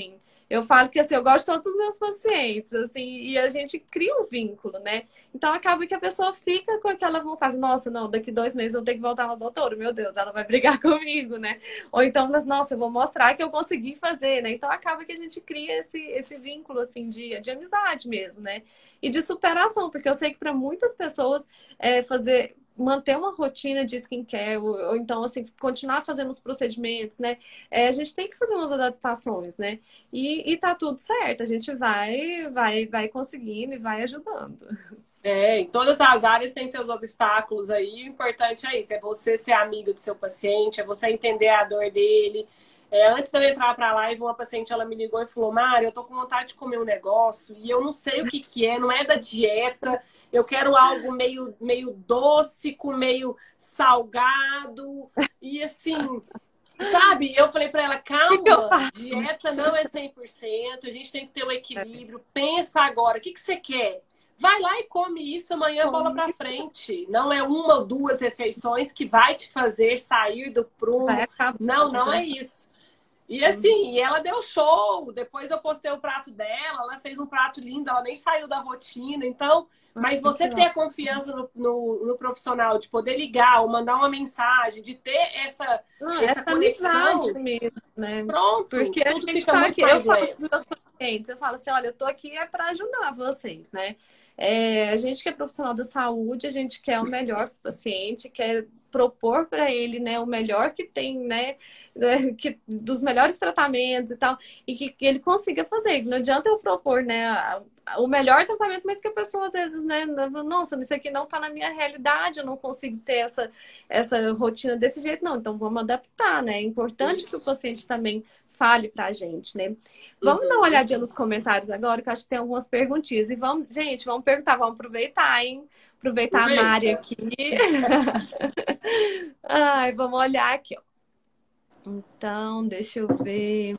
eu falo que assim, eu gosto de todos os meus pacientes, assim, e a gente cria um vínculo, né? Então acaba que a pessoa fica com aquela vontade, nossa, não, daqui dois meses eu tenho que voltar no doutor, meu Deus, ela vai brigar comigo, né? Ou então, nossa, eu vou mostrar que eu consegui fazer, né? Então acaba que a gente cria esse, esse vínculo, assim, de, de amizade mesmo, né? E de superação, porque eu sei que para muitas pessoas é, fazer manter uma rotina de skincare, ou, ou, então, assim, continuar fazendo os procedimentos, né? É, a gente tem que fazer umas adaptações, né? E, e tá tudo certo, a gente vai, vai, vai conseguindo e vai ajudando. É, em todas as áreas tem seus obstáculos aí. O importante é isso: é você ser amigo do seu paciente, é você entender a dor dele, é, antes de eu entrar para a live, uma paciente ela me ligou e falou: Mari, eu tô com vontade de comer um negócio e eu não sei o que, que é, não é da dieta. Eu quero algo meio, meio doce, com meio salgado. E assim, sabe? Eu falei para ela: calma, dieta não é 100%, a gente tem que ter o um equilíbrio. Pensa agora, o que, que você quer? Vai lá e come isso amanhã, bola para frente. Não é uma ou duas refeições que vai te fazer sair do prumo. Não, não é isso. E assim, e ela deu show. Depois eu postei o prato dela, ela fez um prato lindo, ela nem saiu da rotina. Então, mas você ter a confiança no, no, no, profissional, de poder ligar ou mandar uma mensagem, de ter essa, ah, essa, essa conexão. mesmo, né? Pronto. Porque a gente está aqui, eu falo com os meus pacientes, eu falo assim, olha, eu tô aqui é para ajudar vocês, né? É, a gente que é profissional da saúde, a gente quer o melhor para o paciente, quer propor para ele, né, o melhor que tem, né, né, que, dos melhores tratamentos e tal, e que, que, ele consiga fazer. Não adianta eu propor, né, o melhor tratamento, mas que a pessoa às vezes, né, nossa, isso aqui não está na minha realidade, eu não consigo ter essa, essa rotina desse jeito, não. Então vamos adaptar, né? É importante isso. que o paciente também fale para a gente, né? Vamos uhum. dar uma olhadinha nos comentários agora, que eu acho que tem algumas perguntinhas. E vamos, gente, vamos perguntar, vamos aproveitar, hein? Aproveitar a Mari aqui. Ai, vamos olhar aqui, ó. Então, deixa eu ver.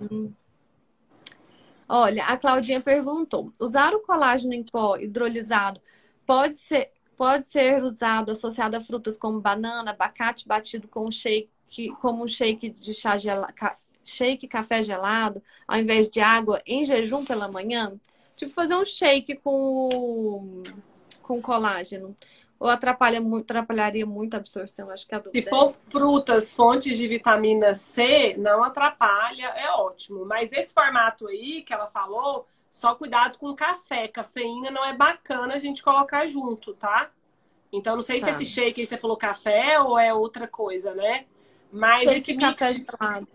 Olha, a Claudinha perguntou: usar o colágeno em pó hidrolisado pode ser, pode ser usado associado a frutas como banana, abacate batido com shake, como um shake de chá gelado, shake café gelado, ao invés de água em jejum pela manhã? Tipo, fazer um shake com, com colágeno. Ou atrapalha, atrapalharia muito a absorção? Acho que a dúvida Se é for é frutas, fontes de vitamina C, não atrapalha, é ótimo. Mas nesse formato aí que ela falou, só cuidado com café. Cafeína não é bacana a gente colocar junto, tá? Então, não sei tá. se esse shake aí você falou café ou é outra coisa, né? Mas esse, esse mix... café gelado.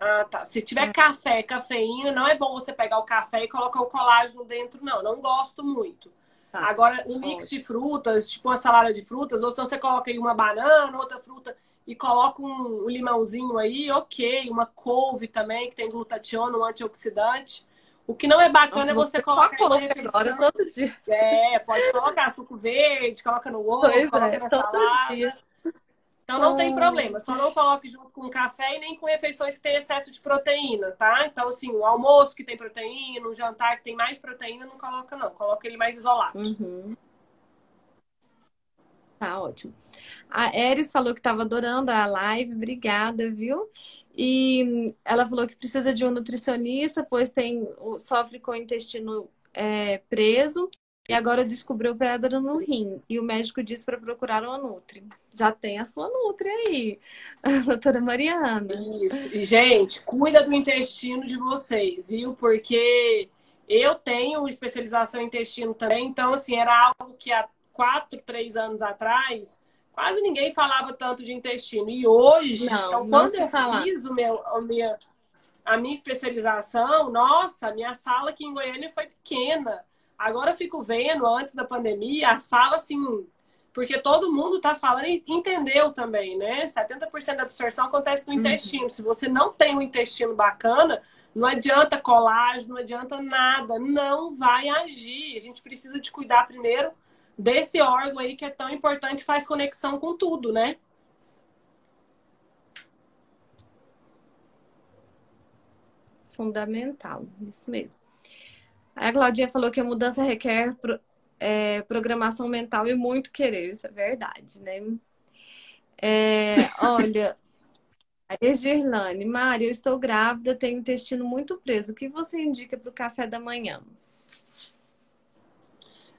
Ah, tá. Se tiver é. café, cafeína, não é bom você pegar o café e colocar o colágeno dentro, não. Não gosto muito. Tá. Agora, um mix de frutas, tipo uma salada de frutas, ou se você coloca aí uma banana, outra fruta e coloca um, um limãozinho aí, ok. Uma couve também, que tem glutationa, um antioxidante. O que não é bacana Nossa, é você colocar coloca agora todo dia. É, pode colocar suco verde, coloca no ovo, pois coloca é, na salada. Dia. Então não tem problema, só não coloque junto com café e nem com refeições que têm excesso de proteína, tá? Então, assim, o almoço que tem proteína, o jantar que tem mais proteína, não coloca, não. Coloca ele mais isolado. Uhum. Tá ótimo. A Eris falou que estava adorando a live, obrigada, viu? E ela falou que precisa de um nutricionista, pois tem sofre com o intestino é, preso e agora descobriu pedra no rim. E o médico disse para procurar uma Nutri. Já tem a sua Nutri aí, a doutora Mariana. Isso. E, gente, cuida do intestino de vocês, viu? Porque eu tenho especialização em intestino também. Então, assim, era algo que há quatro, três anos atrás, quase ninguém falava tanto de intestino. E hoje, não, então, quando eu falar. fiz o meu, a, minha, a minha especialização, nossa, a minha sala aqui em Goiânia foi pequena Agora eu fico vendo, antes da pandemia, a sala assim. Porque todo mundo tá falando e entendeu também, né? 70% da absorção acontece no uhum. intestino. Se você não tem um intestino bacana, não adianta colágeno, não adianta nada. Não vai agir. A gente precisa de cuidar primeiro desse órgão aí que é tão importante, faz conexão com tudo, né? Fundamental, isso mesmo. A Claudinha falou que a mudança requer é, programação mental e muito querer. Isso é verdade, né? É, olha, a Egirlane, Mari, eu estou grávida, tenho intestino muito preso. O que você indica para o café da manhã?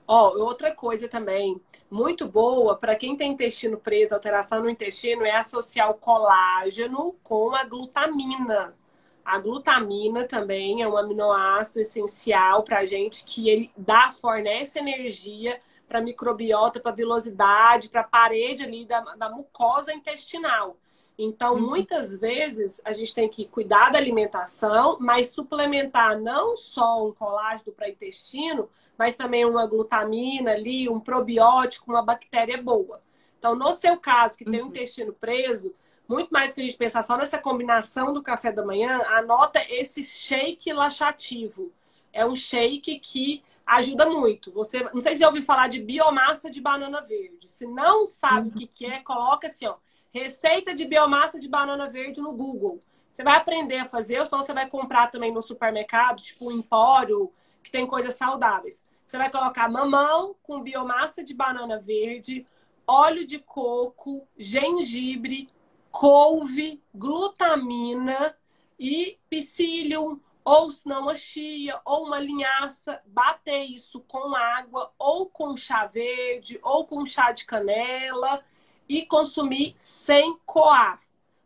Ó, oh, outra coisa também muito boa para quem tem intestino preso, alteração no intestino, é associar o colágeno com a glutamina. A glutamina também é um aminoácido essencial para a gente que ele dá, fornece energia para a microbiota, para a velocidade, para a parede ali da, da mucosa intestinal. Então, uhum. muitas vezes, a gente tem que cuidar da alimentação, mas suplementar não só um colágeno para intestino, mas também uma glutamina ali, um probiótico, uma bactéria boa. Então, no seu caso, que tem o uhum. intestino preso, muito mais que a gente pensar só nessa combinação do café da manhã, anota esse shake laxativo. É um shake que ajuda muito. Você, não sei se já ouviu falar de biomassa de banana verde. Se não sabe uhum. o que, é, coloca assim, ó, receita de biomassa de banana verde no Google. Você vai aprender a fazer, ou só você vai comprar também no supermercado, tipo empório, que tem coisas saudáveis. Você vai colocar mamão com biomassa de banana verde, óleo de coco, gengibre, couve, glutamina e psyllium, ou se não a chia, ou uma linhaça, bater isso com água, ou com chá verde, ou com chá de canela e consumir sem coar,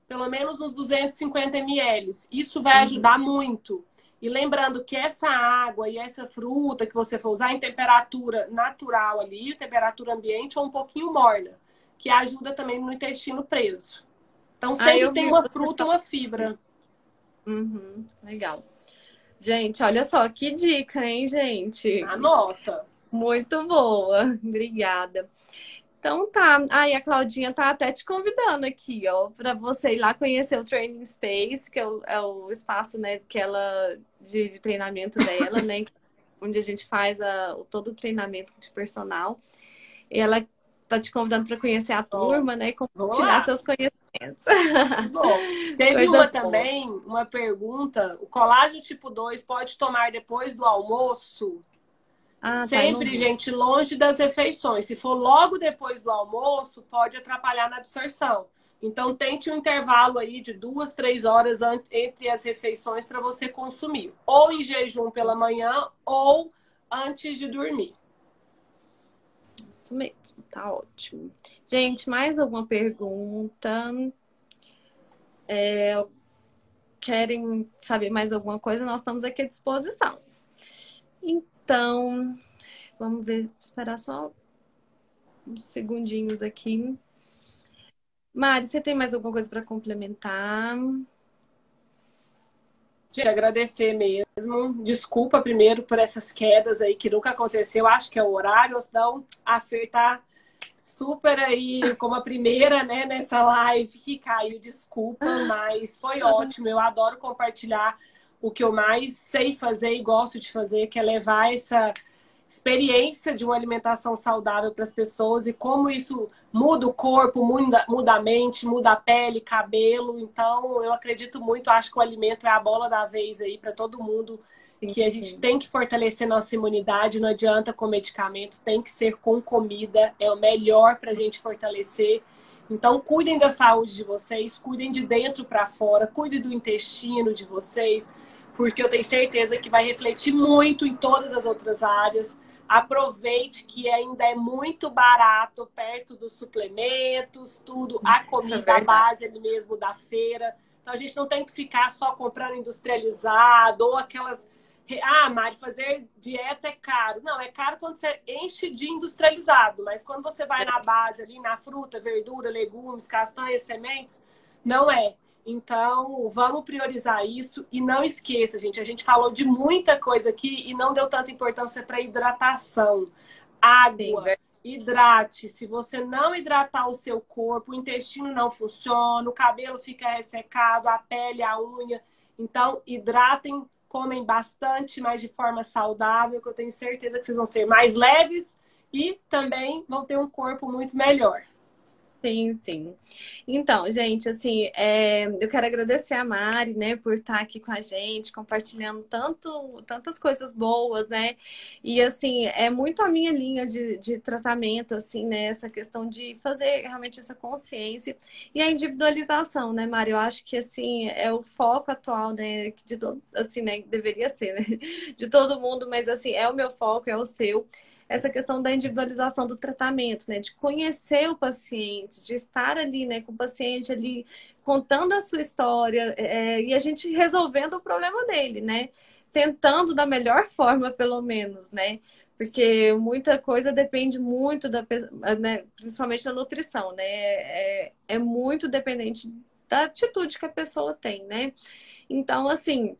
pelo menos uns 250 ml. Isso vai uhum. ajudar muito. E lembrando que essa água e essa fruta que você for usar em temperatura natural ali, temperatura ambiente ou um pouquinho morna, que ajuda também no intestino preso. Então sempre ah, tem uma fruta, uma fibra. Uhum, legal. Gente, olha só que dica, hein, gente? Anota. Muito boa, obrigada. Então tá. Aí a Claudinha tá até te convidando aqui, ó, para você ir lá conhecer o Training Space, que é o, é o espaço, né, que ela de, de treinamento dela, né, onde a gente faz a, todo o treinamento de personal. E ela tá te convidando para conhecer a turma, né, e compartilhar seus conhecimentos. Bom, teve Coisa uma boa. também, uma pergunta. O colágeno tipo 2 pode tomar depois do almoço? Ah, tá, Sempre, tá, gente, longe das refeições. Se for logo depois do almoço, pode atrapalhar na absorção. Então, tente um intervalo aí de duas, três horas entre as refeições para você consumir. Ou em jejum pela manhã, ou antes de dormir. Isso mesmo, tá ótimo. Gente, mais alguma pergunta? É, querem saber mais alguma coisa? Nós estamos aqui à disposição. Então, vamos ver, esperar só uns segundinhos aqui. Mari, você tem mais alguma coisa para complementar? Gente, agradecer mesmo. Desculpa primeiro por essas quedas aí que nunca aconteceu. Acho que é o horário, ou senão a Fer tá super aí como a primeira, né, nessa live que caiu. Desculpa, mas foi ótimo. Eu adoro compartilhar o que eu mais sei fazer e gosto de fazer, que é levar essa experiência de uma alimentação saudável para as pessoas e como isso muda o corpo, muda, muda a mente, muda a pele, cabelo. Então, eu acredito muito, acho que o alimento é a bola da vez aí para todo mundo. Que a gente tem que fortalecer nossa imunidade, não adianta com medicamento, tem que ser com comida, é o melhor para a gente fortalecer. Então, cuidem da saúde de vocês, cuidem de dentro para fora, cuidem do intestino de vocês, porque eu tenho certeza que vai refletir muito em todas as outras áreas. Aproveite que ainda é muito barato perto dos suplementos, tudo, a é comida, a base ali mesmo da feira. Então a gente não tem que ficar só comprando industrializado ou aquelas. Ah, Mari, fazer dieta é caro. Não, é caro quando você enche de industrializado, mas quando você vai na base ali, na fruta, verdura, legumes, castanhas, sementes, não é. Então, vamos priorizar isso e não esqueça, gente, a gente falou de muita coisa aqui e não deu tanta importância para hidratação. Água, Sim, hidrate. Se você não hidratar o seu corpo, o intestino não funciona, o cabelo fica ressecado, a pele, a unha. Então, hidratem, comem bastante, mas de forma saudável, que eu tenho certeza que vocês vão ser mais leves e também vão ter um corpo muito melhor. Sim, sim. Então, gente, assim, é, eu quero agradecer a Mari, né, por estar aqui com a gente, compartilhando tanto, tantas coisas boas, né? E, assim, é muito a minha linha de, de tratamento, assim, né? Essa questão de fazer realmente essa consciência e a individualização, né, Mari? Eu acho que, assim, é o foco atual, né, de todo, assim, né, deveria ser, né? De todo mundo, mas, assim, é o meu foco, é o seu essa questão da individualização do tratamento, né? De conhecer o paciente, de estar ali, né, com o paciente ali contando a sua história é, e a gente resolvendo o problema dele, né? Tentando da melhor forma, pelo menos, né? Porque muita coisa depende muito da né, principalmente da nutrição, né? É, é muito dependente da atitude que a pessoa tem, né? Então, assim,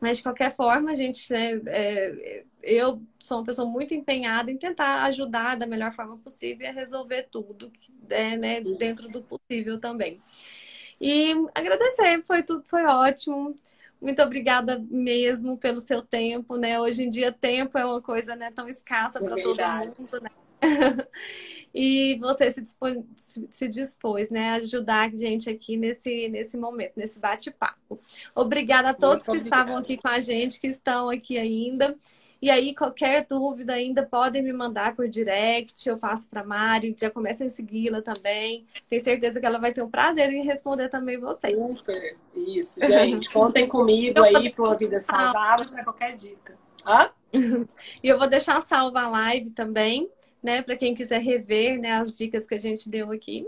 mas de qualquer forma, a gente, né, é, eu sou uma pessoa muito empenhada em tentar ajudar da melhor forma possível a resolver tudo, é, né, dentro do possível também. E agradecer, foi tudo, foi ótimo. Muito obrigada mesmo pelo seu tempo, né? Hoje em dia tempo é uma coisa né, tão escassa é para todo mundo, né? e você se dispôs, se dispôs né, a ajudar a gente aqui nesse, nesse momento, nesse bate-papo. Obrigada a todos Muito que obrigada. estavam aqui com a gente, que estão aqui ainda. E aí, qualquer dúvida ainda podem me mandar por direct, eu faço para Mari, já comecem a segui-la também. Tenho certeza que ela vai ter um prazer em responder também vocês. Super, isso, gente. Contem comigo aí para uma vida saudável, para qualquer dica. Hã? e eu vou deixar salva a live também né? Para quem quiser rever né, as dicas que a gente deu aqui.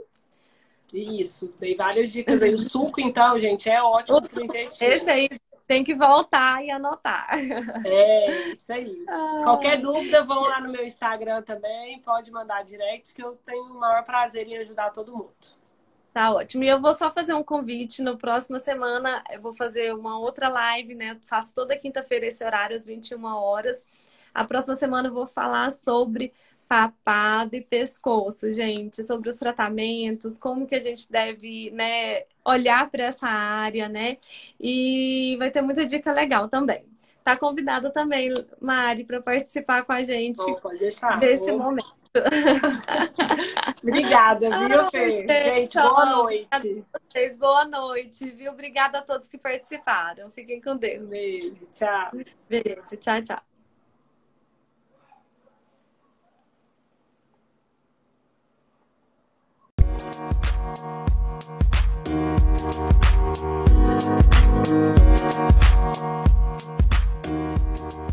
Isso, dei várias dicas aí. O suco, então, gente, é ótimo para o intestino. Esse aí tem que voltar e anotar. É, isso aí. Ai. Qualquer dúvida, vão lá no meu Instagram também. Pode mandar direct, que eu tenho o maior prazer em ajudar todo mundo. Tá ótimo. E eu vou só fazer um convite. No próxima semana, eu vou fazer uma outra live, né? Faço toda quinta-feira esse horário, às 21 horas. A próxima semana eu vou falar sobre papado e pescoço, gente, sobre os tratamentos, como que a gente deve, né, olhar para essa área, né? E vai ter muita dica legal também. Tá convidada também, Mari, para participar com a gente desse momento. Obrigada, viu, Fê? Gente, boa noite. Vocês, boa noite, viu? Obrigada a todos que participaram. Fiquem com Deus. Beijo, tchau. Beijo, tchau, tchau. Thank you.